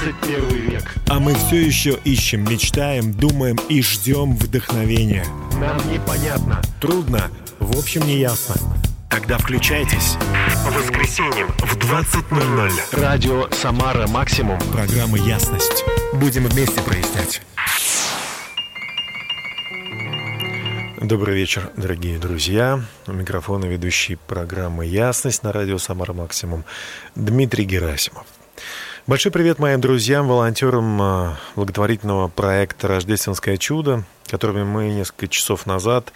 21 век. А мы все еще ищем, мечтаем, думаем и ждем вдохновения. Нам непонятно. Трудно, в общем, не ясно. Тогда включайтесь. По воскресеньям в 20.00. Радио «Самара Максимум». Программа «Ясность». Будем вместе прояснять. Добрый вечер, дорогие друзья. У микрофона ведущий программы «Ясность» на радио «Самара Максимум» Дмитрий Герасимов. Большой привет моим друзьям, волонтерам э, благотворительного проекта «Рождественское чудо», которыми мы несколько часов назад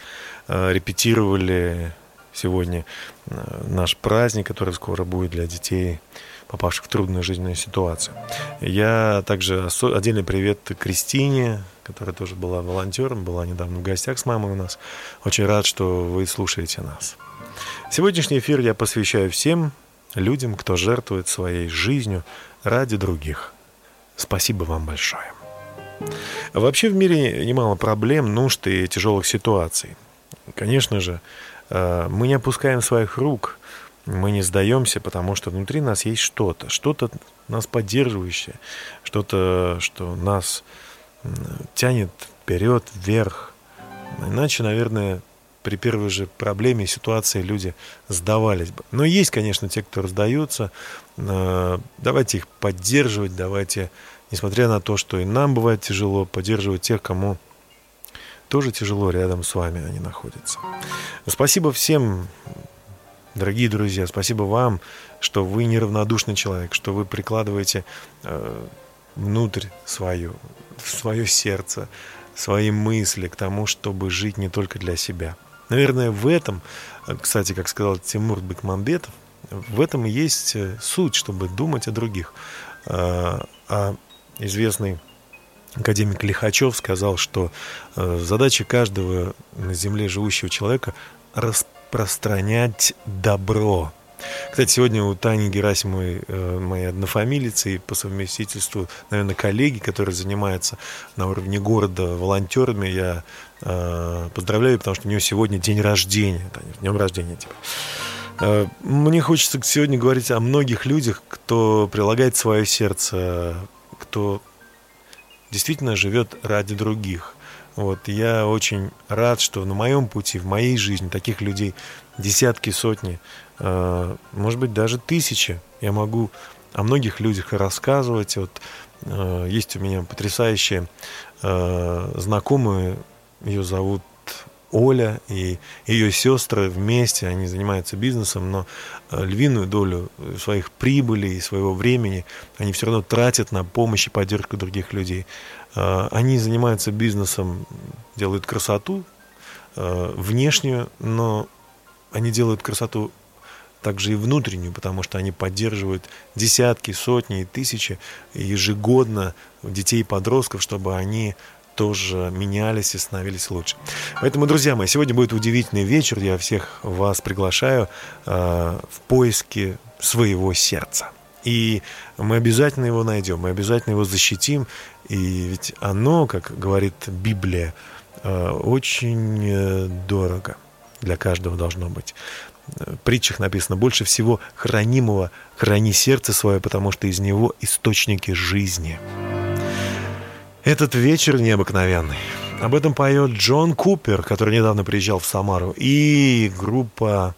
э, репетировали сегодня э, наш праздник, который скоро будет для детей, попавших в трудную жизненную ситуацию. Я также отдельный привет Кристине, которая тоже была волонтером, была недавно в гостях с мамой у нас. Очень рад, что вы слушаете нас. Сегодняшний эфир я посвящаю всем людям, кто жертвует своей жизнью ради других. Спасибо вам большое. Вообще в мире немало проблем, нужд и тяжелых ситуаций. Конечно же, э, мы не опускаем своих рук, мы не сдаемся, потому что внутри нас есть что-то, что-то нас поддерживающее, что-то, что нас тянет вперед, вверх. Иначе, наверное, при первой же проблеме и ситуации люди сдавались бы. Но есть, конечно, те, кто раздаются. Э, давайте их поддерживать, давайте, несмотря на то, что и нам бывает тяжело, поддерживать тех, кому тоже тяжело рядом с вами они находятся. Спасибо всем, дорогие друзья, спасибо вам, что вы неравнодушный человек, что вы прикладываете э, внутрь свое, свое сердце, свои мысли к тому, чтобы жить не только для себя. Наверное, в этом, кстати, как сказал Тимур Бекмамбетов, в этом и есть э, суть, чтобы думать о других. А, а известный академик Лихачев сказал, что э, задача каждого на Земле живущего человека распространять добро – кстати, сегодня у Тани Герасимовой, э, моей однофамилицы и по совместительству, наверное, коллеги, которые занимаются на уровне города волонтерами, я э, поздравляю, потому что у нее сегодня день рождения. Таня, днем рождения тебе. Э, мне хочется сегодня говорить о многих людях, кто прилагает свое сердце, кто действительно живет ради других. Вот, я очень рад, что на моем пути, в моей жизни таких людей десятки, сотни. Э, может быть, даже тысячи. Я могу о многих людях рассказывать. Вот э, есть у меня потрясающие э, знакомые, ее зовут Оля и ее сестры вместе, они занимаются бизнесом, но львиную долю своих прибылей и своего времени они все равно тратят на помощь и поддержку других людей. Они занимаются бизнесом, делают красоту внешнюю, но они делают красоту также и внутреннюю, потому что они поддерживают десятки, сотни и тысячи ежегодно детей и подростков, чтобы они тоже менялись и становились лучше. Поэтому, друзья мои, сегодня будет удивительный вечер. Я всех вас приглашаю э, в поиске своего сердца. И мы обязательно его найдем, мы обязательно его защитим. И ведь оно, как говорит Библия, э, очень э, дорого для каждого должно быть. Притчах написано, больше всего хранимого храни сердце свое, потому что из него источники жизни. Этот вечер необыкновенный. Об этом поет Джон Купер, который недавно приезжал в Самару, и группа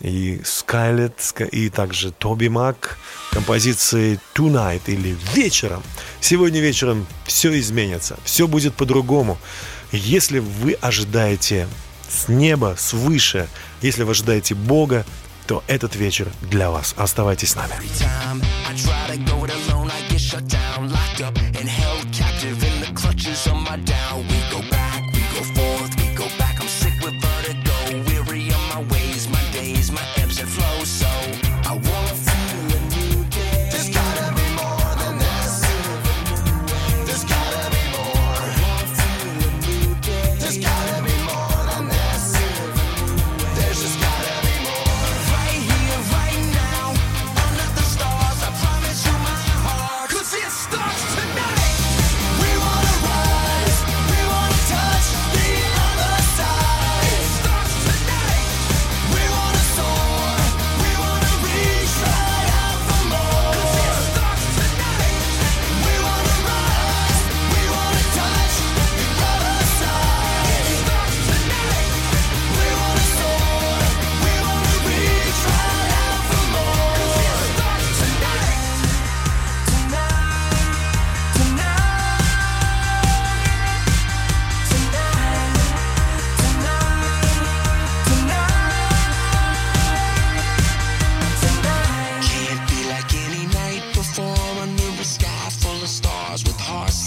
и Скайлет, и также Тоби Мак, композиции Tonight или Вечером. Сегодня вечером все изменится, все будет по-другому. Если вы ожидаете с неба, свыше. Если вы ожидаете Бога, то этот вечер для вас. Оставайтесь с нами.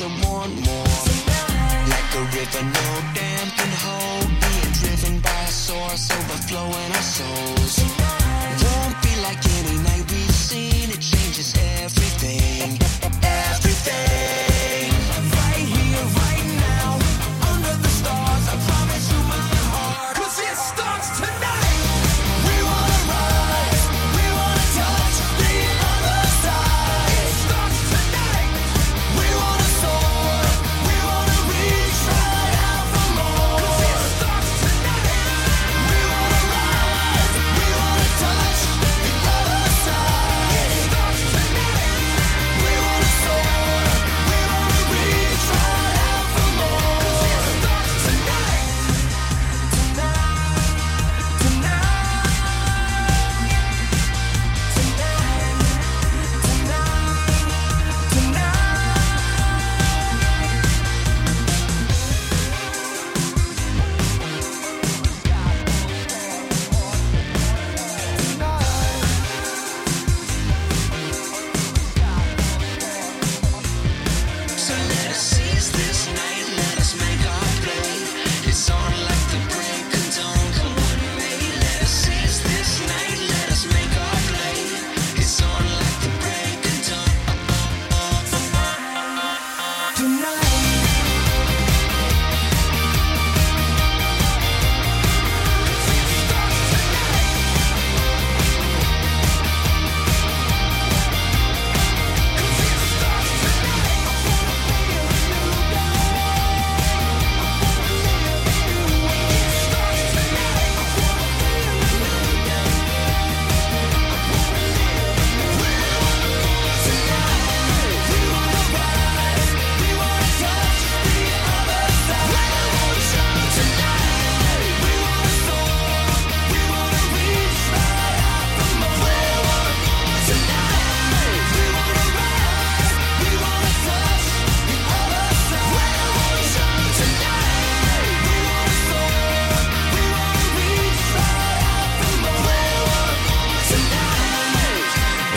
someone more. Like a river, no dam can hold. Being driven by a source overflowing our souls. Won't be like any night we've seen. It changes everything.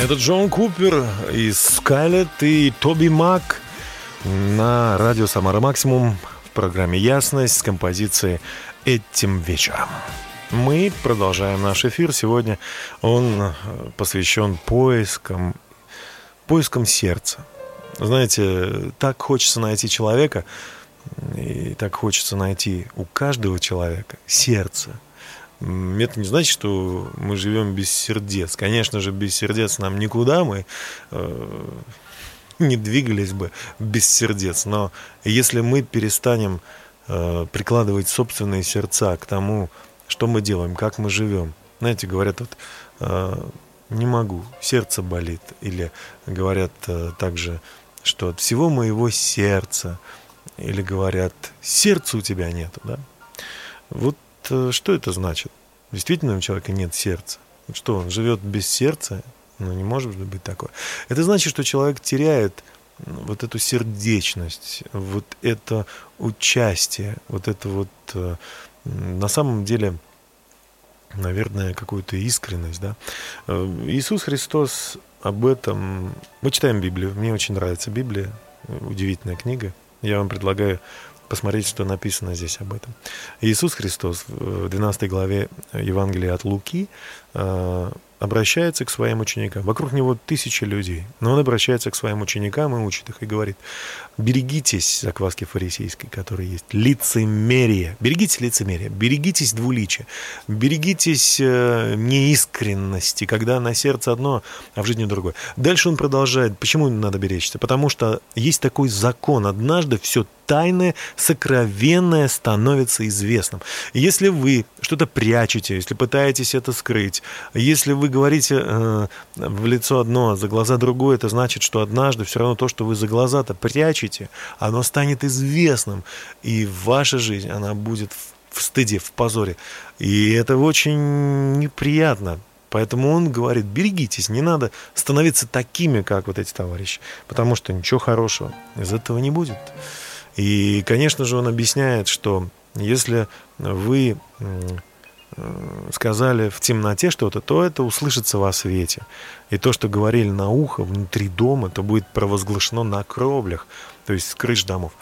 Это Джон Купер из Скайлет и Тоби Мак на радио «Самара Максимум» в программе «Ясность» с композицией «Этим вечером». Мы продолжаем наш эфир. Сегодня он э, посвящен поискам, поискам сердца. Знаете, так хочется найти человека, и так хочется найти у каждого человека сердце – это не значит, что мы живем без сердец. Конечно же, без сердец нам никуда, мы э, не двигались бы без сердец. Но если мы перестанем э, прикладывать собственные сердца к тому, что мы делаем, как мы живем, знаете, говорят вот э, не могу, сердце болит, или говорят э, также, что от всего моего сердца, или говорят, сердца у тебя нету, да? Вот что это значит? Действительно у человека нет сердца. Что, он живет без сердца? Ну, не может быть такое. Это значит, что человек теряет вот эту сердечность, вот это участие, вот это вот э, на самом деле, наверное, какую-то искренность, да. Э, Иисус Христос об этом... Мы читаем Библию, мне очень нравится Библия, удивительная книга. Я вам предлагаю посмотреть, что написано здесь об этом. Иисус Христос в 12 главе Евангелия от Луки э, обращается к своим ученикам. Вокруг него тысячи людей, но он обращается к своим ученикам и учит их, и говорит, берегитесь закваски фарисейской, которая есть, лицемерие, берегитесь лицемерия, берегитесь двуличия, берегитесь э, неискренности, когда на сердце одно, а в жизни другое. Дальше он продолжает, почему надо беречься? Потому что есть такой закон, однажды все тайное, сокровенное становится известным. Если вы что-то прячете, если пытаетесь это скрыть, если вы говорите э, в лицо одно, а за глаза другое, это значит, что однажды все равно то, что вы за глаза-то прячете, оно станет известным, и ваша жизнь, она будет в стыде, в позоре. И это очень неприятно. Поэтому он говорит, берегитесь, не надо становиться такими, как вот эти товарищи, потому что ничего хорошего из этого не будет. И, конечно же, он объясняет, что если вы сказали в темноте что-то, то это услышится во свете. И то, что говорили на ухо внутри дома, то будет провозглашено на кровлях, то есть с крыш домов.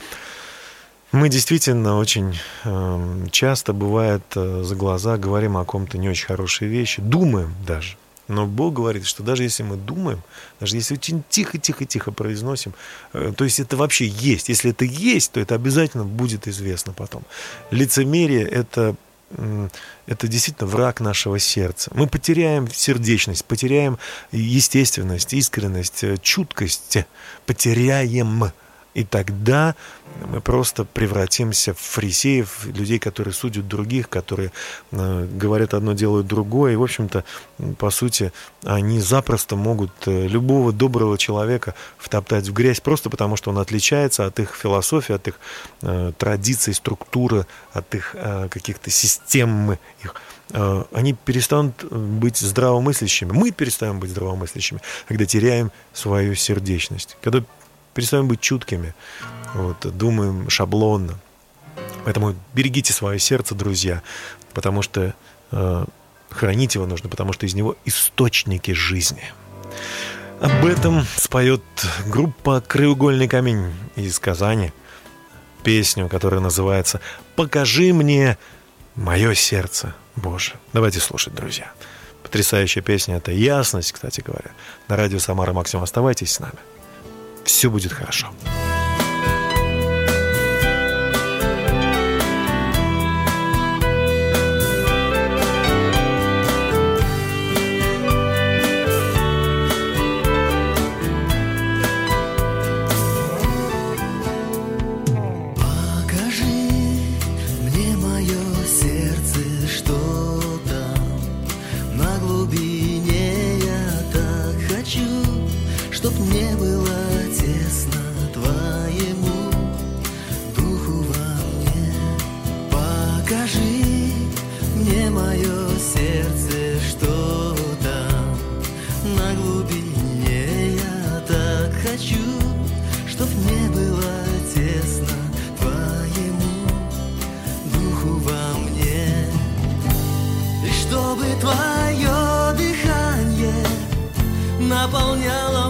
Мы действительно очень э, часто, бывает, э, за глаза говорим о ком-то не очень хорошие вещи, думаем даже. Но Бог говорит, что даже если мы думаем, даже если очень тихо-тихо-тихо произносим, э, то есть это вообще есть. Если это есть, то это обязательно будет известно потом. Лицемерие – это это действительно враг нашего сердца. Мы потеряем сердечность, потеряем естественность, искренность, э, чуткость, потеряем и тогда мы просто превратимся в фарисеев, людей, которые судят других, которые э, говорят одно, делают другое. И, в общем-то, по сути, они запросто могут э, любого доброго человека втоптать в грязь просто потому, что он отличается от их философии, от их э, традиций, структуры, от их каких-то систем их они перестанут быть здравомыслящими. Мы перестаем быть здравомыслящими, когда теряем свою сердечность. Когда перестаем быть чуткими, вот, думаем шаблонно. Поэтому берегите свое сердце, друзья, потому что э, хранить его нужно, потому что из него источники жизни. Об этом споет группа «Краеугольный камень» из Казани. Песню, которая называется «Покажи мне мое сердце, Боже». Давайте слушать, друзья. Потрясающая песня, это ясность, кстати говоря. На радио «Самара Максимум» оставайтесь с нами все будет хорошо. наполняла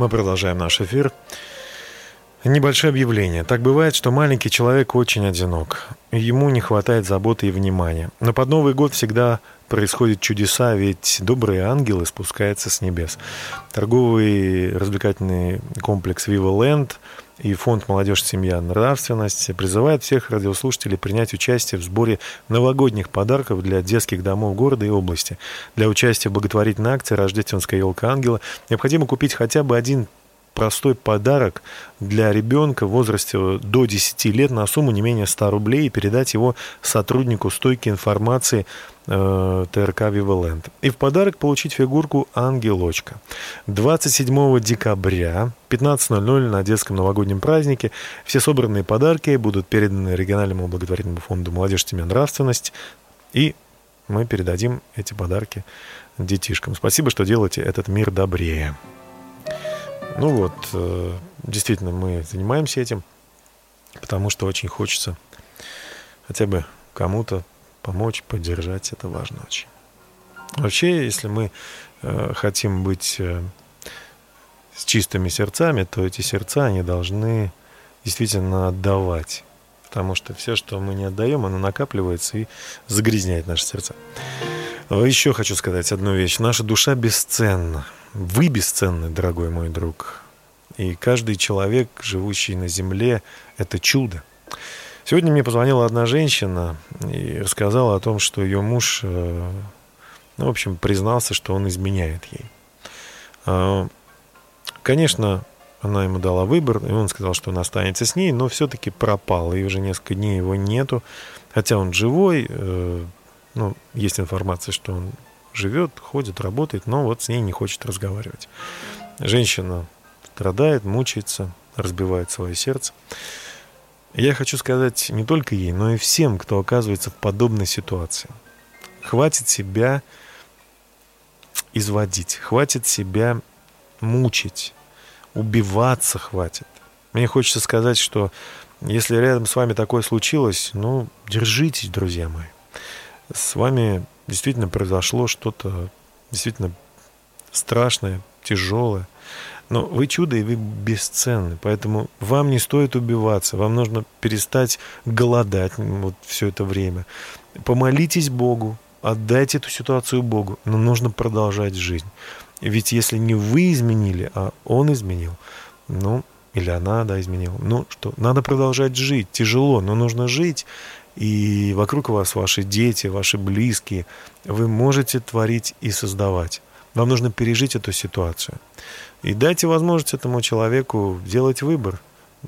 Мы продолжаем наш эфир. Небольшое объявление. Так бывает, что маленький человек очень одинок. Ему не хватает заботы и внимания. Но под Новый год всегда происходят чудеса, ведь добрые ангелы спускаются с небес. Торговый развлекательный комплекс Viva Land и фонд «Молодежь, семья, нравственность» призывают всех радиослушателей принять участие в сборе новогодних подарков для детских домов города и области. Для участия в благотворительной акции «Рождественская елка ангела» необходимо купить хотя бы один простой подарок для ребенка в возрасте до 10 лет на сумму не менее 100 рублей и передать его сотруднику стойки информации э, ТРК «Виваленд». И в подарок получить фигурку «Ангелочка». 27 декабря 15.00 на детском новогоднем празднике все собранные подарки будут переданы региональному благотворительному фонду «Молодежь, семья, нравственность» и мы передадим эти подарки детишкам. Спасибо, что делаете этот мир добрее. Ну вот, э, действительно, мы занимаемся этим, потому что очень хочется хотя бы кому-то помочь, поддержать. Это важно очень. Вообще, если мы э, хотим быть э, с чистыми сердцами, то эти сердца, они должны действительно отдавать. Потому что все, что мы не отдаем, оно накапливается и загрязняет наши сердца. Еще хочу сказать одну вещь. Наша душа бесценна. Вы бесценны, дорогой мой друг. И каждый человек, живущий на земле, это чудо. Сегодня мне позвонила одна женщина и рассказала о том, что ее муж, э, ну, в общем, признался, что он изменяет ей. А, конечно, она ему дала выбор, и он сказал, что он останется с ней, но все-таки пропал, и уже несколько дней его нету. Хотя он живой, э, ну, есть информация, что он живет, ходит, работает, но вот с ней не хочет разговаривать. Женщина страдает, мучается, разбивает свое сердце. Я хочу сказать не только ей, но и всем, кто оказывается в подобной ситуации. Хватит себя изводить, хватит себя мучить, убиваться хватит. Мне хочется сказать, что если рядом с вами такое случилось, ну, держитесь, друзья мои. С вами действительно произошло что-то действительно страшное, тяжелое. Но вы чудо, и вы бесценны. Поэтому вам не стоит убиваться. Вам нужно перестать голодать вот все это время. Помолитесь Богу, отдайте эту ситуацию Богу. Но нужно продолжать жизнь. Ведь если не вы изменили, а Он изменил, ну, или она, да, изменила, ну что, надо продолжать жить. Тяжело, но нужно жить. И вокруг вас ваши дети, ваши близкие. Вы можете творить и создавать. Вам нужно пережить эту ситуацию. И дайте возможность этому человеку делать выбор.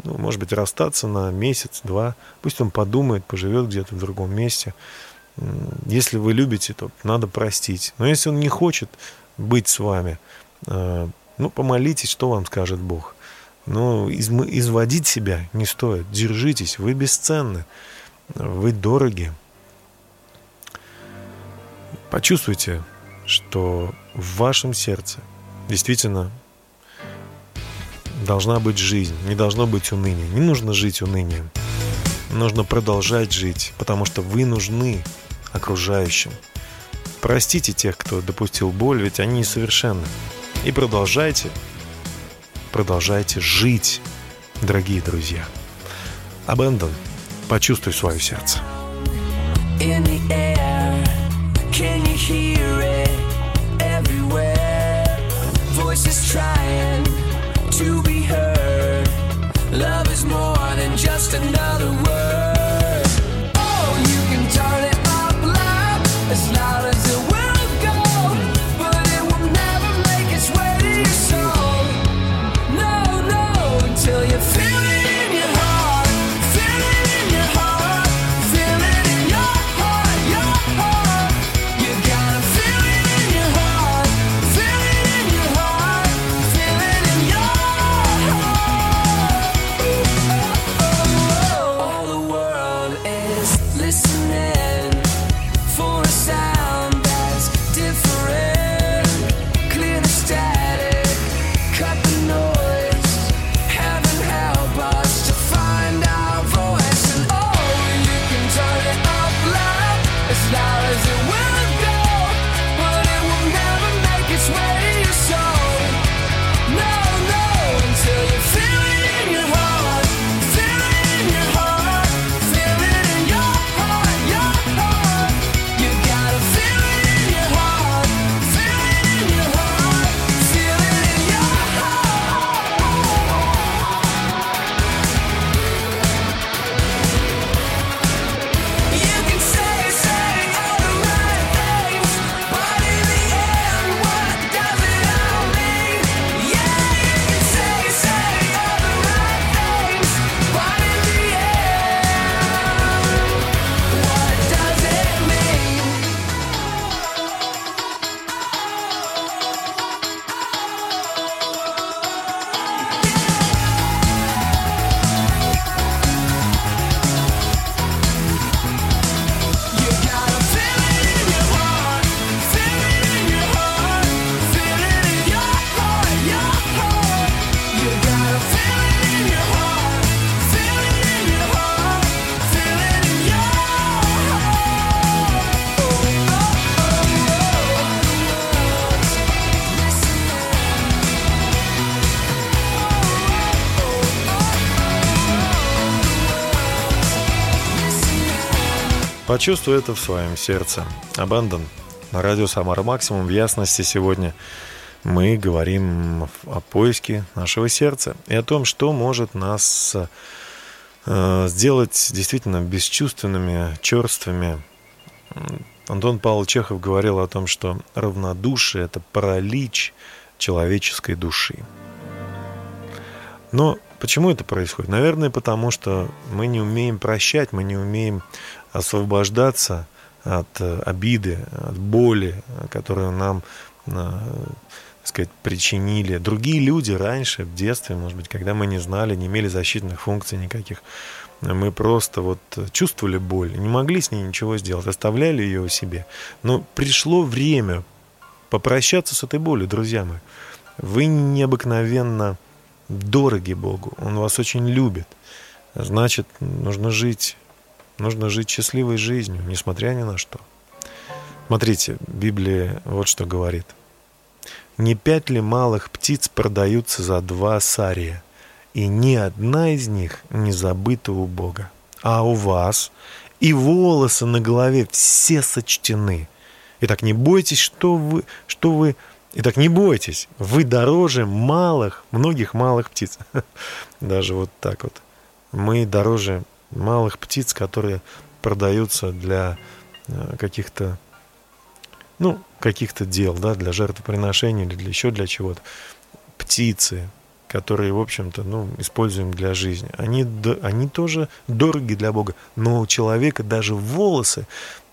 Ну, может быть, расстаться на месяц, два. Пусть он подумает, поживет где-то в другом месте. Если вы любите, то надо простить. Но если он не хочет быть с вами, э, ну, помолитесь, что вам скажет Бог. Но изводить себя не стоит. Держитесь, вы бесценны, вы дороги. Почувствуйте, что в вашем сердце действительно должна быть жизнь, не должно быть уныния. Не нужно жить унынием. Нужно продолжать жить, потому что вы нужны окружающим. Простите тех, кто допустил боль, ведь они несовершенны. И продолжайте, продолжайте жить, дорогие друзья. Абендон, почувствуй свое сердце. in the air. Почувствуй это в своем сердце. Абандон. На радио Самара Максимум в ясности сегодня мы говорим о поиске нашего сердца и о том, что может нас э, сделать действительно бесчувственными, черствыми. Антон Павлович Чехов говорил о том, что равнодушие – это паралич человеческой души. Но почему это происходит? Наверное, потому что мы не умеем прощать, мы не умеем освобождаться от э, обиды, от боли, которую нам э, так сказать, причинили другие люди раньше, в детстве, может быть, когда мы не знали, не имели защитных функций никаких. Мы просто вот чувствовали боль, не могли с ней ничего сделать, оставляли ее у себе. Но пришло время попрощаться с этой болью, друзья мои. Вы необыкновенно дороги Богу, Он вас очень любит. Значит, нужно жить, нужно жить счастливой жизнью, несмотря ни на что. Смотрите, Библия вот что говорит. «Не пять ли малых птиц продаются за два сария, и ни одна из них не забыта у Бога? А у вас и волосы на голове все сочтены. Итак, не бойтесь, что вы, что вы Итак, не бойтесь, вы дороже малых, многих малых птиц. Даже вот так вот. Мы дороже малых птиц, которые продаются для э, каких-то, ну, каких-то дел, да, для жертвоприношений или для еще для чего-то. Птицы, которые, в общем-то, ну, используем для жизни. Они, они тоже дороги для Бога. Но у человека даже волосы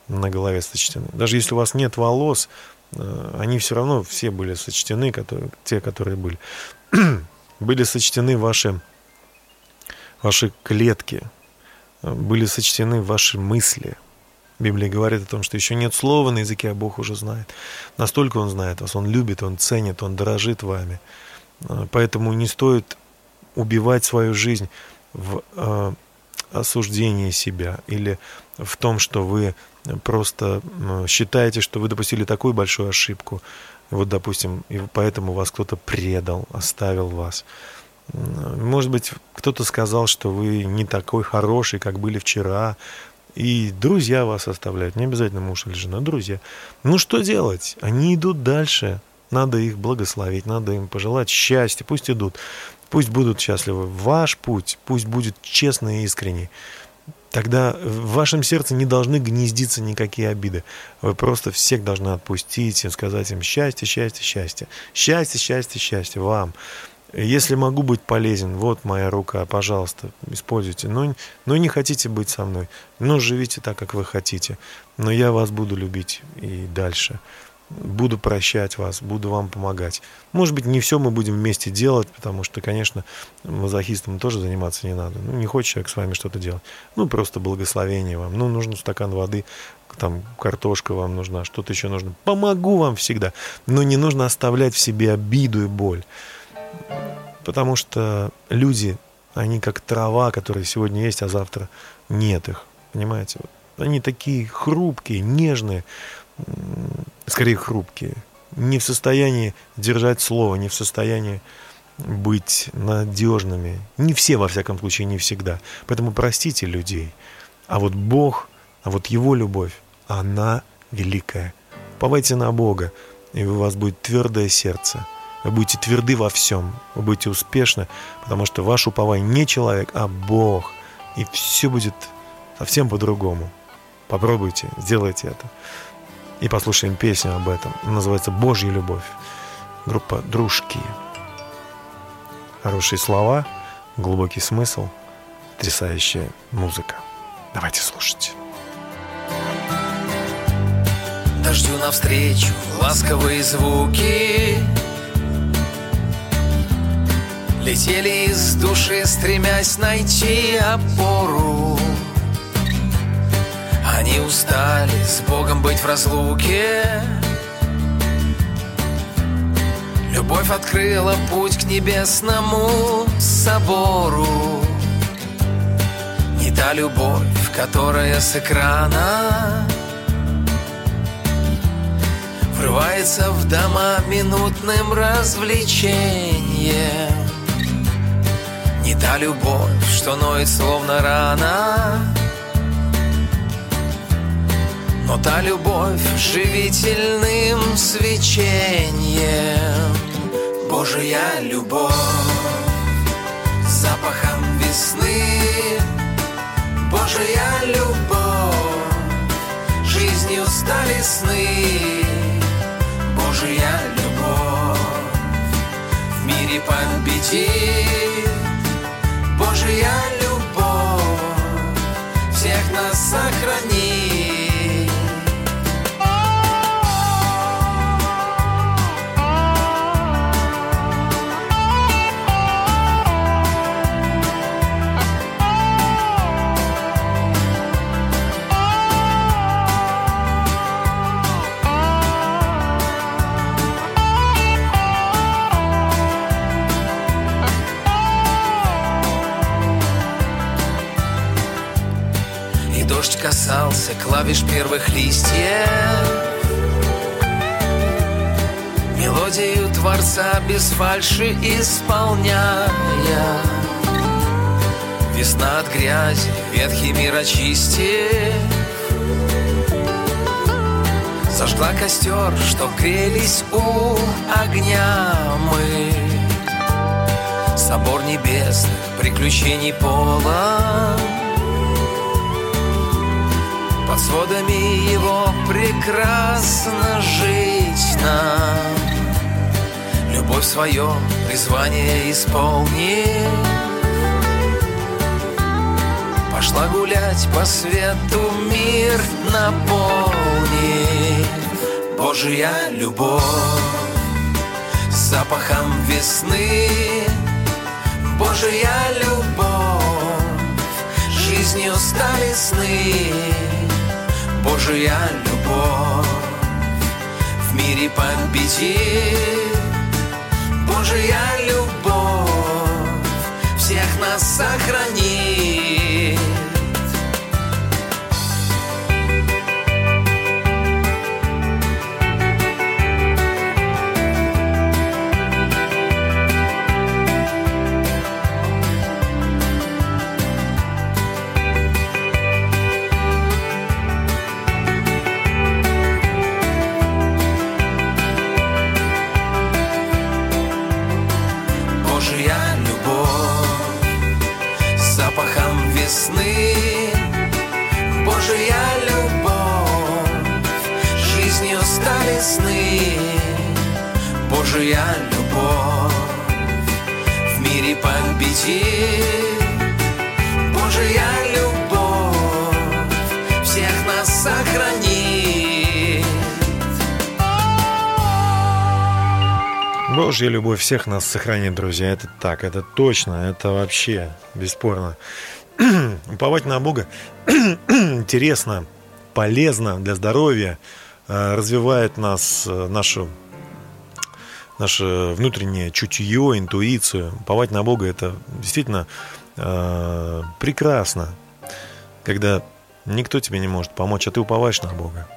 на голове сочтены. Даже если у вас нет волос, Э, они все равно все были сочтены, которые, те, которые были. были сочтены ваши, ваши клетки, были сочтены ваши мысли. Библия говорит о том, что еще нет слова на языке, а Бог уже знает. Настолько Он знает вас, Он любит, Он ценит, Он дорожит вами. Э, поэтому не стоит убивать свою жизнь в осуждении себя или в том, что вы просто считаете, что вы допустили такую большую ошибку, вот, допустим, и поэтому вас кто-то предал, оставил вас. Может быть, кто-то сказал, что вы не такой хороший, как были вчера, и друзья вас оставляют, не обязательно муж или жена, друзья. Ну что делать? Они идут дальше, надо их благословить, надо им пожелать счастья, пусть идут, пусть будут счастливы. Ваш путь пусть будет честный и искренний тогда в вашем сердце не должны гнездиться никакие обиды. Вы просто всех должны отпустить и сказать им счастье, счастье, счастье. Счастье, счастье, счастье вам. Если могу быть полезен, вот моя рука, пожалуйста, используйте. Ну, ну не хотите быть со мной, ну живите так, как вы хотите. Но я вас буду любить и дальше буду прощать вас, буду вам помогать. Может быть, не все мы будем вместе делать, потому что, конечно, мазохистом тоже заниматься не надо. Ну, не хочет человек с вами что-то делать. Ну, просто благословение вам. Ну, нужен стакан воды, там, картошка вам нужна, что-то еще нужно. Помогу вам всегда. Но не нужно оставлять в себе обиду и боль. Потому что люди, они как трава, которая сегодня есть, а завтра нет их. Понимаете? Они такие хрупкие, нежные скорее хрупкие, не в состоянии держать слово, не в состоянии быть надежными. Не все, во всяком случае, не всегда. Поэтому простите людей. А вот Бог, а вот Его любовь, она великая. Повайте на Бога, и у вас будет твердое сердце. Вы будете тверды во всем, вы будете успешны, потому что ваш уповай не человек, а Бог. И все будет совсем по-другому. Попробуйте, сделайте это и послушаем песню об этом. Называется «Божья любовь». Группа «Дружки». Хорошие слова, глубокий смысл, потрясающая музыка. Давайте слушать. Дождю навстречу ласковые звуки Летели из души, стремясь найти опору. Они устали с Богом быть в разлуке. Любовь открыла путь к небесному собору. Не та любовь, которая с экрана Врывается в дома минутным развлечением Не та любовь, что ноет словно рана. Но та любовь живительным свечением. Божия любовь запахом весны. Божия любовь жизнью стали сны. Божия любовь в мире победит Божия любовь всех нас сохранит касался клавиш первых листьев. Мелодию Творца без фальши исполняя. Весна от грязи, ветхий мир очистив. Зажгла костер, чтоб грелись у огня мы. Собор небесных приключений полон под сводами его прекрасно жить нам. Любовь свое призвание исполни Пошла гулять по свету мир наполни Божья любовь запахом весны. Божья любовь жизнью стали сны Божья любовь в мире победит. Божья любовь всех нас сохранит весны Божья любовь. Жизнью стали сны. Божья любовь. В мире победит Божья любовь. Всех нас сохранит. Божья любовь всех нас сохранит, друзья. Это так, это точно, это вообще бесспорно. Уповать на Бога интересно, полезно для здоровья, э, развивает нас, э, нашу, наше внутреннее чутье, интуицию. Уповать на Бога это действительно э, прекрасно, когда никто тебе не может помочь, а ты уповаешь на Бога.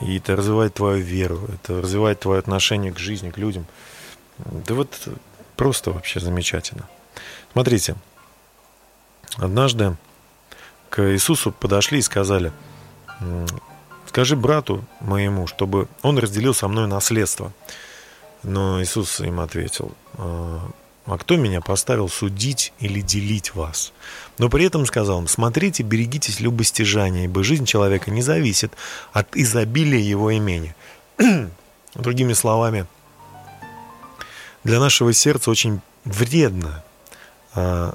И это развивает твою веру, это развивает твое отношение к жизни, к людям. Да вот просто вообще замечательно. Смотрите, однажды к Иисусу подошли и сказали, «М, скажи брату моему, чтобы он разделил со мной наследство. Но Иисус им ответил, «А а кто меня поставил судить или делить вас? Но при этом сказал им, смотрите, берегитесь любостяжания, ибо жизнь человека не зависит от изобилия его имени. Другими словами, для нашего сердца очень вредно а,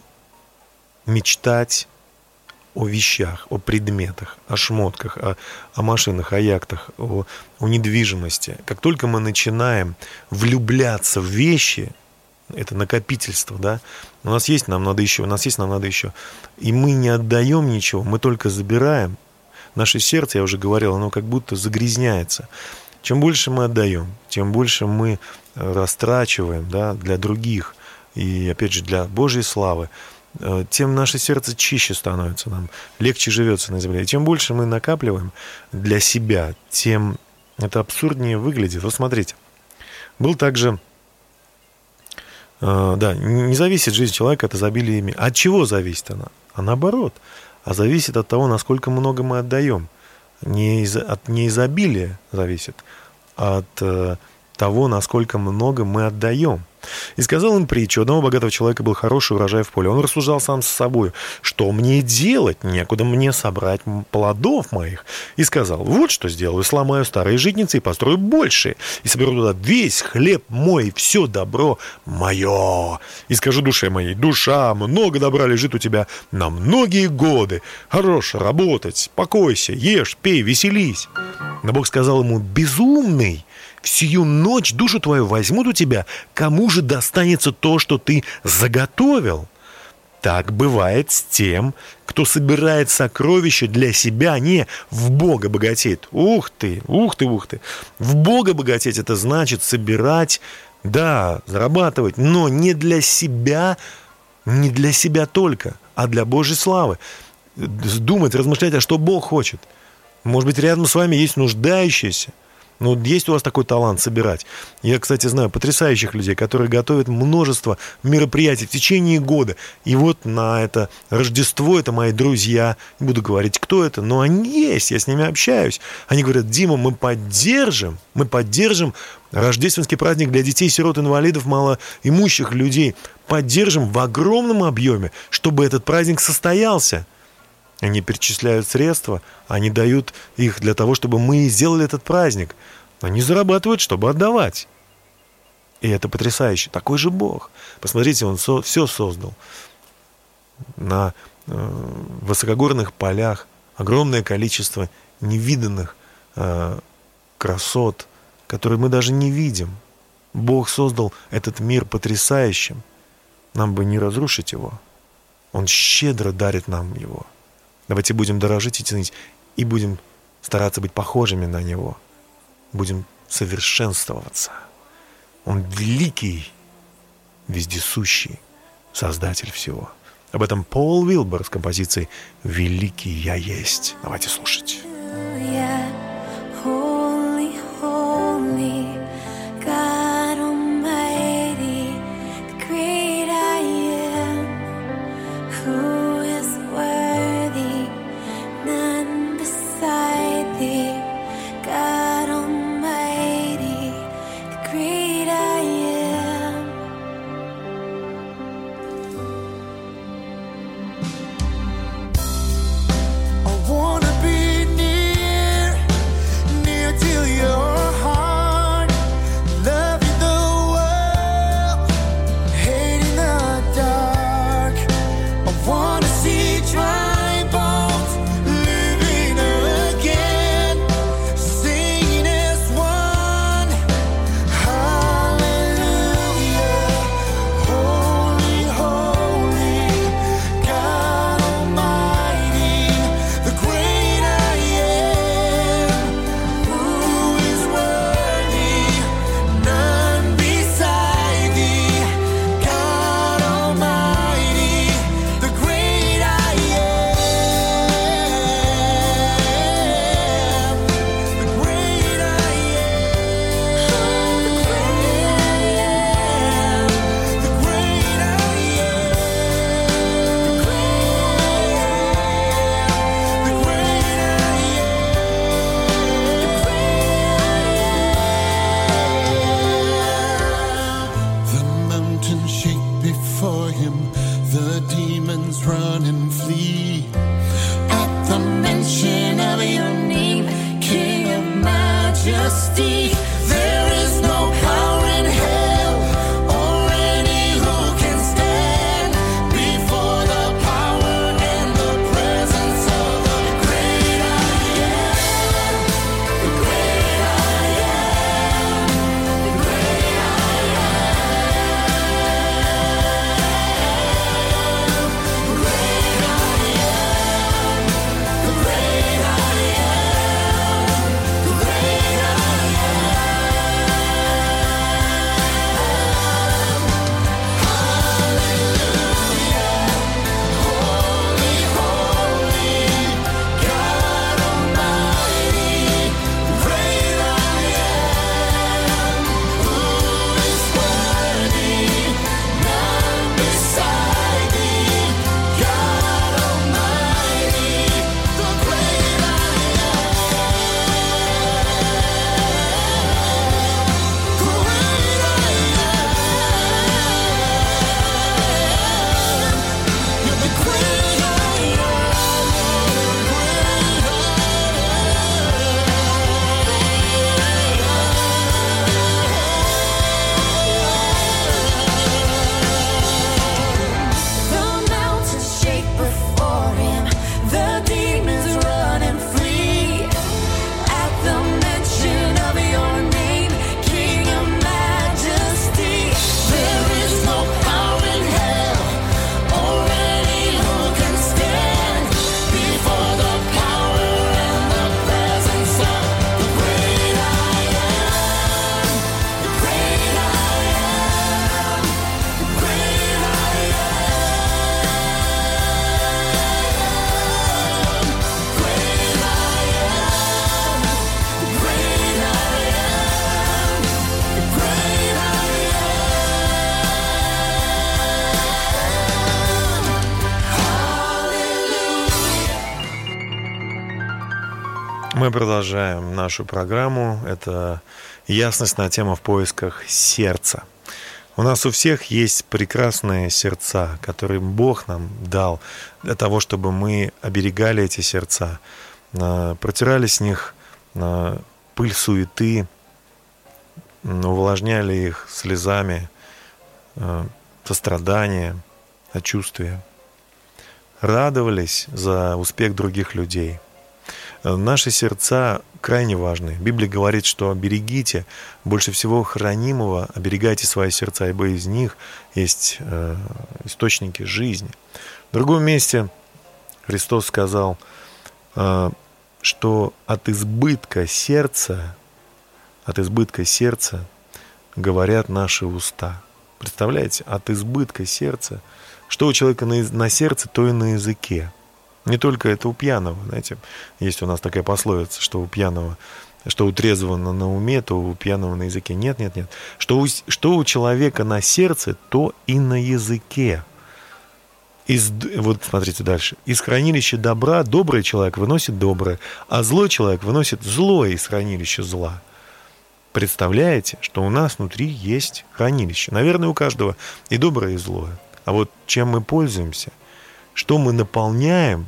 мечтать о вещах, о предметах, о шмотках, о, о машинах, о яхтах, о, о недвижимости. Как только мы начинаем влюбляться в вещи, это накопительство, да, у нас есть, нам надо еще, у нас есть, нам надо еще, и мы не отдаем ничего, мы только забираем. Наше сердце, я уже говорил, оно как будто загрязняется. Чем больше мы отдаем, тем больше мы э, растрачиваем да, для других и, опять же, для Божьей славы, тем наше сердце чище становится нам, легче живется на земле. И чем больше мы накапливаем для себя, тем это абсурднее выглядит. Вот смотрите, был также, э, да, не зависит жизнь человека от изобилия ими. От чего зависит она? А наоборот, а зависит от того, насколько много мы отдаем. не из, от неизобилия зависит, а от э, того, насколько много мы отдаем. И сказал им притчу. У одного богатого человека был хороший урожай в поле. Он рассуждал сам с собой, что мне делать, некуда мне собрать плодов моих. И сказал, вот что сделаю, сломаю старые житницы и построю большие. И соберу туда весь хлеб мой, все добро мое. И скажу душе моей, душа, много добра лежит у тебя на многие годы. Хорош работать, покойся, ешь, пей, веселись. Но Бог сказал ему, безумный, Всю ночь душу твою возьмут у тебя, кому же достанется то, что ты заготовил? Так бывает с тем, кто собирает сокровища для себя, не в Бога богатеет. Ух ты, ух ты, ух ты. В Бога богатеть это значит собирать, да, зарабатывать, но не для себя, не для себя только, а для Божьей славы. Думать, размышлять, а что Бог хочет. Может быть, рядом с вами есть нуждающиеся. Ну, есть у вас такой талант собирать. Я, кстати, знаю потрясающих людей, которые готовят множество мероприятий в течение года. И вот на это Рождество, это мои друзья, не буду говорить, кто это, но они есть, я с ними общаюсь. Они говорят, Дима, мы поддержим, мы поддержим рождественский праздник для детей, сирот, инвалидов, малоимущих людей. Поддержим в огромном объеме, чтобы этот праздник состоялся. Они перечисляют средства, они дают их для того, чтобы мы сделали этот праздник. Они зарабатывают, чтобы отдавать. И это потрясающе. Такой же Бог. Посмотрите, Он со, все создал. На э, высокогорных полях огромное количество невиданных э, красот, которые мы даже не видим. Бог создал этот мир потрясающим. Нам бы не разрушить его. Он щедро дарит нам его. Давайте будем дорожить и ценить, и будем стараться быть похожими на Него. Будем совершенствоваться. Он великий, вездесущий Создатель всего. Об этом Пол Вилбер с композицией «Великий я есть». Давайте слушать. Продолжаем нашу программу. Это ясность на тему в поисках сердца. У нас у всех есть прекрасные сердца, которые Бог нам дал для того, чтобы мы оберегали эти сердца, а, протирали с них а, пыль суеты, увлажняли их слезами, а, сострадания, сочувствия, радовались за успех других людей – Наши сердца крайне важны. Библия говорит, что берегите больше всего хранимого, оберегайте свои сердца, ибо из них есть э, источники жизни. В другом месте Христос сказал, э, что от избытка сердца, от избытка сердца говорят наши уста. Представляете, от избытка сердца, что у человека на, на сердце, то и на языке. Не только это у пьяного, знаете, есть у нас такая пословица, что у пьяного, что у трезвого на уме, то у пьяного на языке. Нет, нет, нет. Что у, что у человека на сердце, то и на языке. Из, вот смотрите дальше. Из хранилища добра добрый человек выносит доброе, а злой человек выносит злое из хранилища зла. Представляете, что у нас внутри есть хранилище. Наверное, у каждого и доброе, и злое. А вот чем мы пользуемся, что мы наполняем,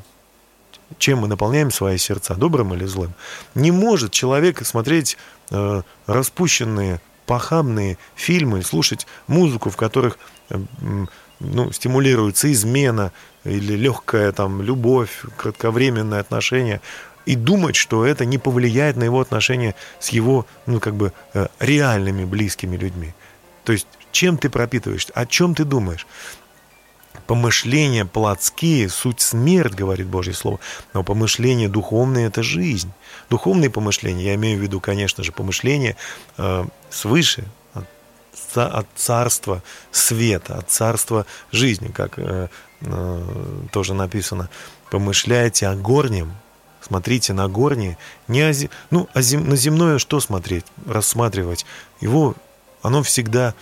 чем мы наполняем свои сердца, добрым или злым. Не может человек смотреть э, распущенные, похабные фильмы, слушать музыку, в которых э, ну, стимулируется измена или легкая там любовь, кратковременное отношение, и думать, что это не повлияет на его отношения с его, ну, как бы, э, реальными близкими людьми. То есть, чем ты пропитываешься, о чем ты думаешь помышления плотские, суть смерть, говорит Божье Слово, но помышления духовные – это жизнь. Духовные помышления, я имею в виду, конечно же, помышления э, свыше, от, от царства света, от царства жизни, как э, э, тоже написано. Помышляйте о горнем, смотрите на горние, не о, ну, о зем, на земное что смотреть, рассматривать? Его, оно всегда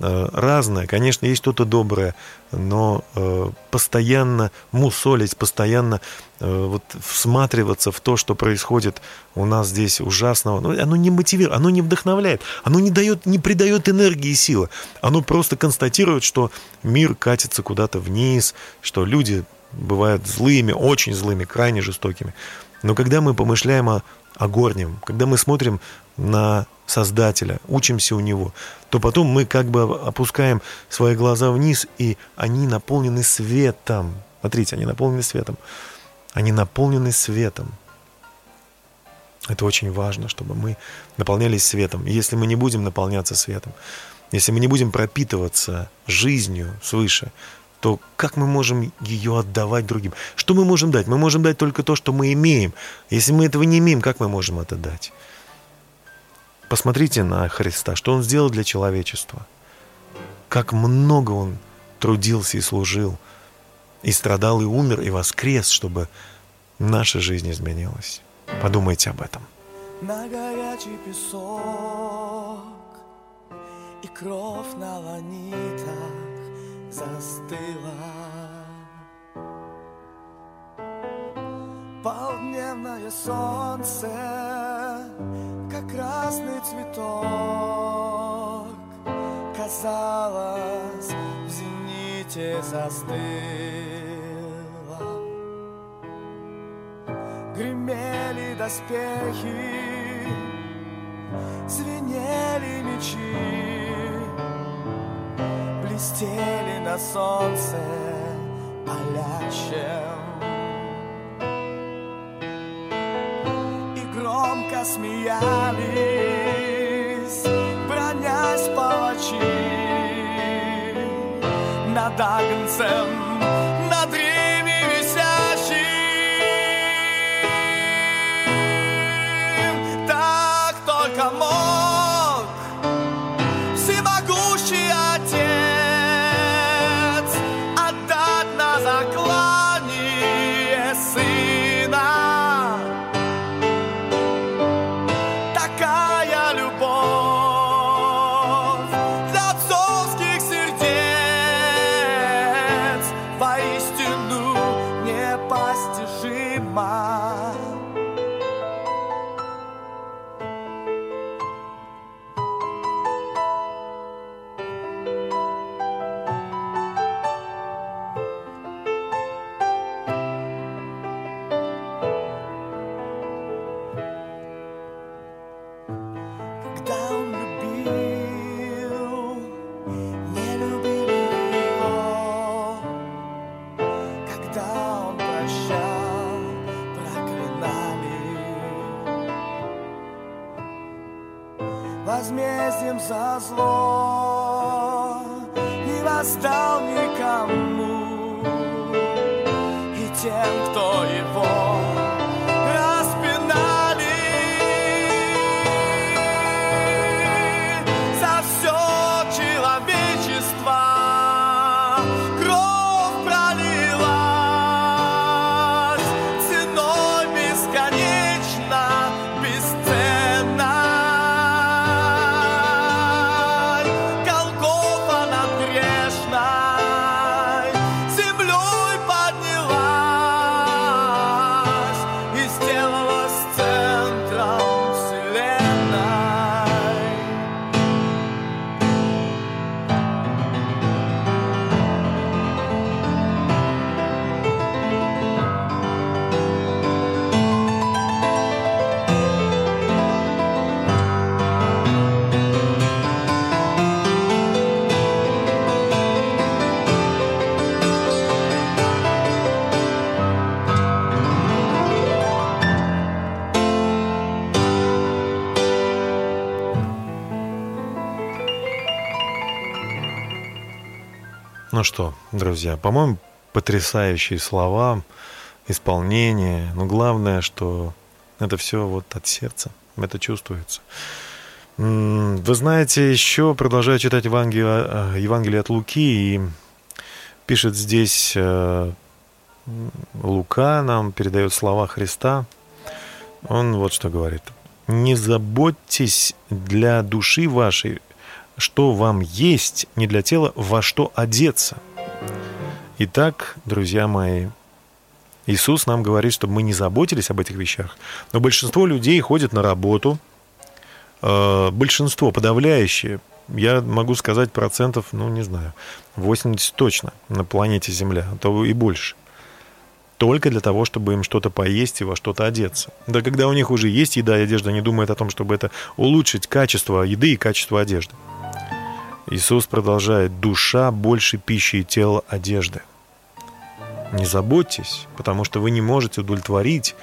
разное. Конечно, есть что-то доброе, но э, постоянно мусолить, постоянно э, вот всматриваться в то, что происходит у нас здесь ужасного, ну, оно не мотивирует, оно не вдохновляет, оно не дает, не придает энергии и силы. Оно просто констатирует, что мир катится куда-то вниз, что люди бывают злыми, очень злыми, крайне жестокими. Но когда мы помышляем о, о горнем, когда мы смотрим на Создателя, учимся у Него, то потом мы как бы опускаем свои глаза вниз, и они наполнены светом. Смотрите, они наполнены светом. Они наполнены светом. Это очень важно, чтобы мы наполнялись светом. Если мы не будем наполняться светом, если мы не будем пропитываться жизнью свыше, то как мы можем ее отдавать другим? Что мы можем дать? Мы можем дать только то, что мы имеем. Если мы этого не имеем, как мы можем это дать? Посмотрите на Христа, что Он сделал для человечества. Как много Он трудился и служил, и страдал, и умер, и воскрес, чтобы наша жизнь изменилась. Подумайте об этом. На горячий песок и кровь на ланитах застыла. Полдневное солнце как красный цветок Казалось, в зените застыла Гремели доспехи, звенели мечи Блестели на солнце палящем. Громко смеялись, бронясь палачи над Агнцем, что, друзья, по-моему, потрясающие слова, исполнение. Но главное, что это все вот от сердца. Это чувствуется. Вы знаете, еще продолжаю читать Евангелие, э, Евангелие от Луки, и пишет здесь э, Лука, нам передает слова Христа. Он вот что говорит. «Не заботьтесь для души вашей, что вам есть, не для тела, во что одеться». Итак, друзья мои, Иисус нам говорит, чтобы мы не заботились об этих вещах. Но большинство людей ходят на работу, э, большинство, подавляющее, я могу сказать процентов, ну, не знаю, 80 точно на планете Земля, а то и больше. Только для того, чтобы им что-то поесть и во что-то одеться. Да когда у них уже есть еда и одежда, они думают о том, чтобы это улучшить качество еды и качество одежды. Иисус продолжает, душа больше пищи и тело одежды. Не заботьтесь, потому что вы не можете удовлетворить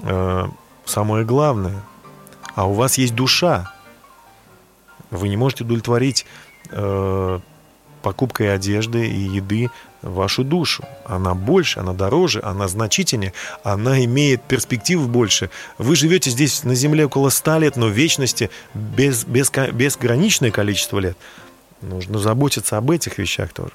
э, самое главное. А у вас есть душа. Вы не можете удовлетворить э, покупкой одежды и еды вашу душу. Она больше, она дороже, она значительнее, она имеет перспектив больше. Вы живете здесь на Земле около ста лет, но в вечности без, без, безграничное количество лет. Нужно заботиться об этих вещах тоже.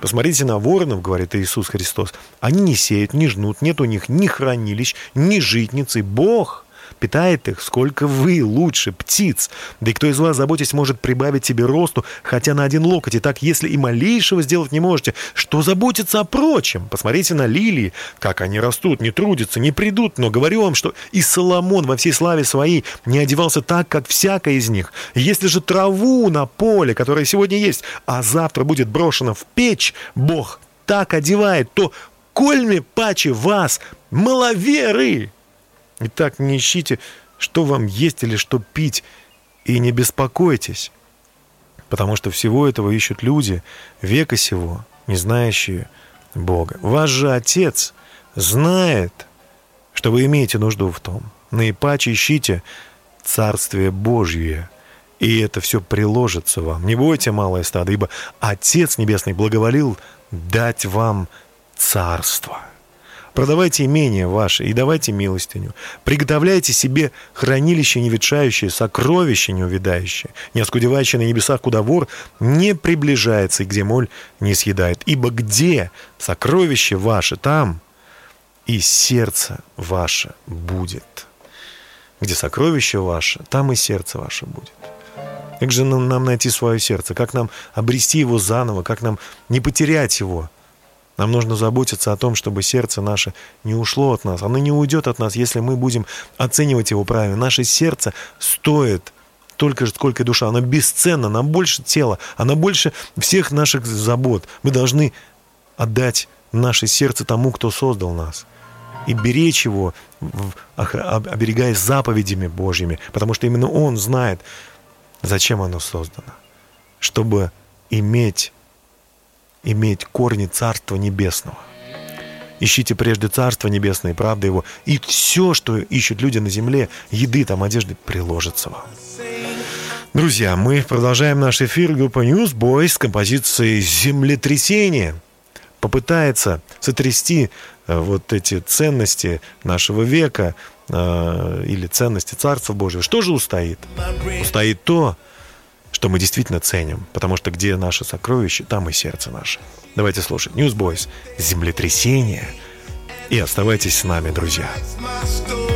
Посмотрите на воронов, говорит Иисус Христос. Они не сеют, не жнут, нет у них ни хранилищ, ни житницы. Бог питает их, сколько вы лучше птиц. Да и кто из вас, заботясь, может прибавить себе росту, хотя на один локоть. И так, если и малейшего сделать не можете, что заботиться о прочем? Посмотрите на лилии, как они растут, не трудятся, не придут. Но говорю вам, что и Соломон во всей славе своей не одевался так, как всякая из них. Если же траву на поле, которая сегодня есть, а завтра будет брошена в печь, Бог так одевает, то кольми паче вас, маловеры!» Итак, не ищите, что вам есть или что пить, и не беспокойтесь, потому что всего этого ищут люди века сего, не знающие Бога. Ваш же Отец знает, что вы имеете нужду в том. Наипаче ищите Царствие Божье, и это все приложится вам. Не бойте, малое стадо, ибо Отец Небесный благоволил дать вам Царство. Продавайте имение ваше и давайте милостыню. Приготовляйте себе хранилище неветшающее, сокровище неувидающее, не оскудевающее на небесах, куда вор не приближается и где моль не съедает. Ибо где сокровище ваше, там и сердце ваше будет. Где сокровище ваше, там и сердце ваше будет. Как же нам, найти свое сердце? Как нам обрести его заново? Как нам не потерять его? Нам нужно заботиться о том, чтобы сердце наше не ушло от нас. Оно не уйдет от нас, если мы будем оценивать его правильно. Наше сердце стоит только же, сколько и душа. Оно бесценно, нам больше тела, оно больше всех наших забот. Мы должны отдать наше сердце тому, кто создал нас. И беречь его, в- охра- об- оберегаясь заповедями Божьими, потому что именно Он знает, зачем оно создано. Чтобы иметь иметь корни Царства Небесного. Ищите прежде Царство Небесное и правда Его, и все, что ищут люди на земле, еды, там, одежды, приложится вам. Друзья, мы продолжаем наш эфир. Группа Newsboys с композицией «Землетрясение» попытается сотрясти э, вот эти ценности нашего века э, или ценности Царства Божьего. Что же устоит? Устоит то, что мы действительно ценим, потому что где наше сокровище, там и сердце наше. Давайте слушать Newsboys «Землетрясение» и оставайтесь с нами, друзья. That's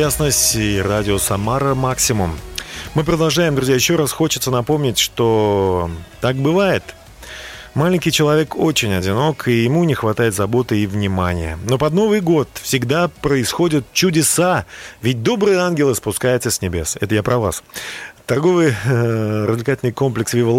ясность и радио Самара Максимум. Мы продолжаем, друзья. Еще раз хочется напомнить, что так бывает. Маленький человек очень одинок, и ему не хватает заботы и внимания. Но под Новый год всегда происходят чудеса, ведь добрые ангелы спускаются с небес. Это я про вас. Торговый э, развлекательный комплекс Viva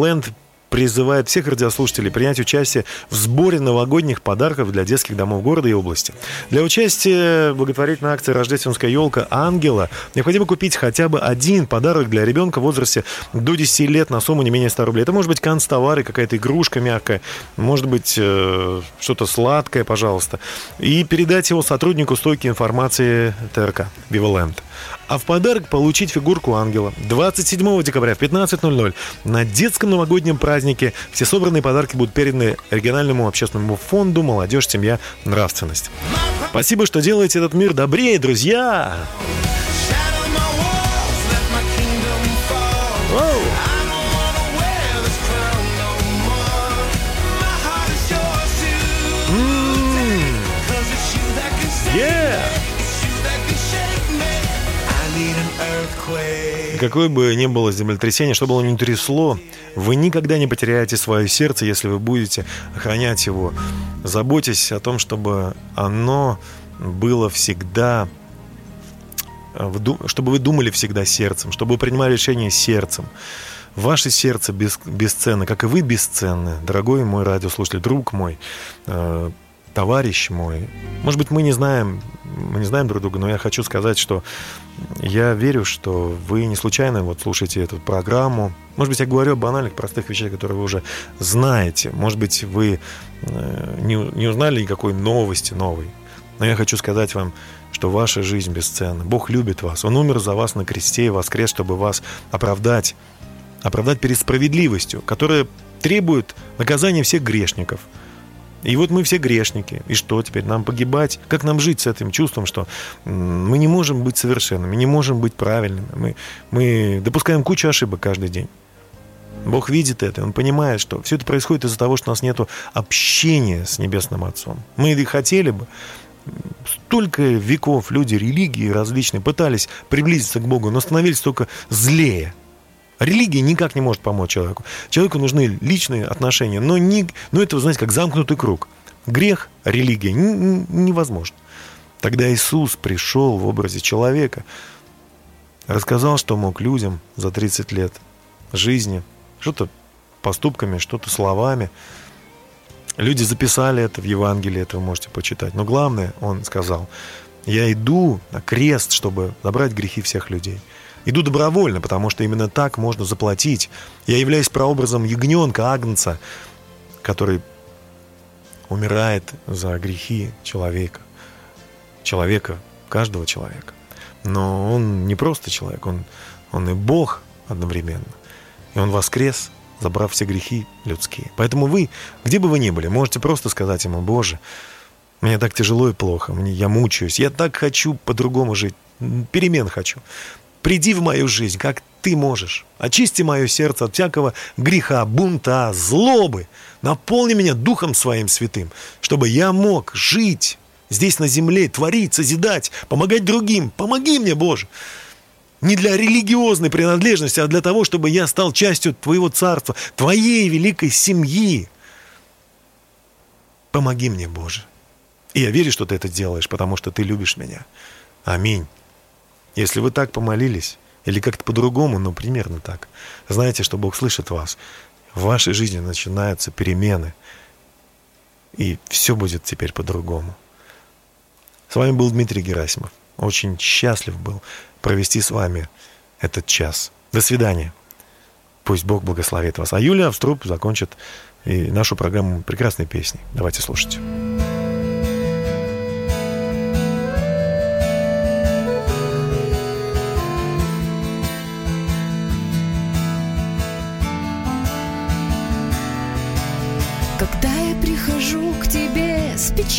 призывает всех радиослушателей принять участие в сборе новогодних подарков для детских домов города и области. Для участия в благотворительной акции «Рождественская елка Ангела» необходимо купить хотя бы один подарок для ребенка в возрасте до 10 лет на сумму не менее 100 рублей. Это может быть канцтовары, какая-то игрушка мягкая, может быть э, что-то сладкое, пожалуйста. И передать его сотруднику стойки информации ТРК «Виваленд». А в подарок получить фигурку ангела 27 декабря в 15.00 на детском новогоднем празднике все собранные подарки будут переданы региональному общественному фонду «Молодежь, семья, нравственность». Спасибо, что делаете этот мир добрее, друзья! Какое бы ни было землетрясение, что бы оно ни трясло, вы никогда не потеряете свое сердце, если вы будете охранять его. Заботьтесь о том, чтобы оно было всегда э, чтобы вы думали всегда сердцем, чтобы вы принимали решения сердцем. Ваше сердце бес- бесценно, как и вы бесценны, дорогой мой радиослушатель, друг мой, э, товарищ мой. Может быть, мы не знаем, мы не знаем друг друга, но я хочу сказать, что я верю, что вы не случайно вот слушаете эту программу. Может быть, я говорю о банальных, простых вещах, которые вы уже знаете. Может быть, вы э, не, не узнали никакой новости новой. Но я хочу сказать вам, что ваша жизнь бесценна. Бог любит вас. Он умер за вас на кресте и воскрес, чтобы вас оправдать. Оправдать перед справедливостью, которая требует наказания всех грешников. И вот мы все грешники. И что теперь? Нам погибать? Как нам жить с этим чувством, что мы не можем быть совершенными, не можем быть правильными? Мы, мы допускаем кучу ошибок каждый день. Бог видит это, Он понимает, что все это происходит из-за того, что у нас нет общения с Небесным Отцом. Мы и хотели бы. Столько веков люди религии различные пытались приблизиться к Богу, но становились только злее. Религия никак не может помочь человеку. Человеку нужны личные отношения, но, не, но это, знаете, как замкнутый круг. Грех, религия невозможно. Тогда Иисус пришел в образе человека, рассказал, что мог людям за 30 лет жизни, что-то поступками, что-то словами. Люди записали это в Евангелии, это вы можете почитать. Но главное, он сказал, я иду на крест, чтобы забрать грехи всех людей. Иду добровольно, потому что именно так можно заплатить. Я являюсь прообразом ягненка, агнца, который умирает за грехи человека. Человека, каждого человека. Но он не просто человек, он, он и Бог одновременно. И он воскрес, забрав все грехи людские. Поэтому вы, где бы вы ни были, можете просто сказать ему, Боже, мне так тяжело и плохо, мне, я мучаюсь, я так хочу по-другому жить, перемен хочу. Приди в мою жизнь, как ты можешь. Очисти мое сердце от всякого греха, бунта, злобы. Наполни меня Духом Своим Святым, чтобы я мог жить здесь на земле, творить, созидать, помогать другим. Помоги мне, Боже. Не для религиозной принадлежности, а для того, чтобы я стал частью Твоего Царства, Твоей великой семьи. Помоги мне, Боже. И я верю, что Ты это делаешь, потому что Ты любишь меня. Аминь. Если вы так помолились, или как-то по-другому, ну, примерно так, знаете, что Бог слышит вас. В вашей жизни начинаются перемены. И все будет теперь по-другому. С вами был Дмитрий Герасимов. Очень счастлив был провести с вами этот час. До свидания. Пусть Бог благословит вас. А Юлия Авструп закончит и нашу программу прекрасной песней. Давайте слушать.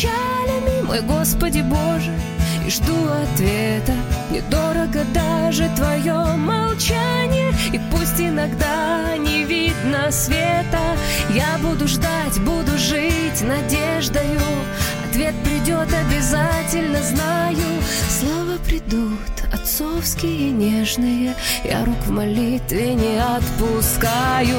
Печалями, мой Господи Боже, и жду ответа, мне дорого даже твое молчание, и пусть иногда не видно света, я буду ждать, буду жить надеждою, ответ придет обязательно, знаю, слова придут, отцовские нежные, я рук в молитве не отпускаю.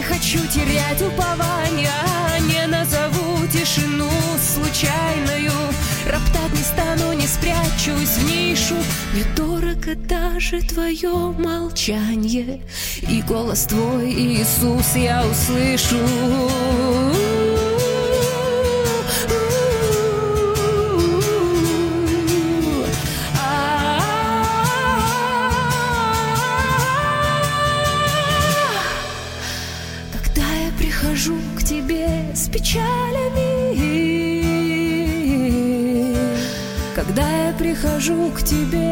Не хочу терять упования. Не назову тишину случайную. Роптать не стану, не спрячусь в нишу. Мне дорого даже твое молчание. И голос твой, Иисус, я услышу я прихожу к тебе,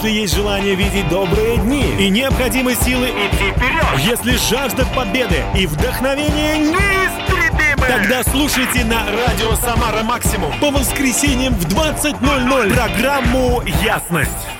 Если есть желание видеть добрые дни и необходимы силы идти вперед, если жажда победы и вдохновение неистребимы, тогда слушайте на радио «Самара Максимум» по воскресеньям в 20.00 программу «Ясность».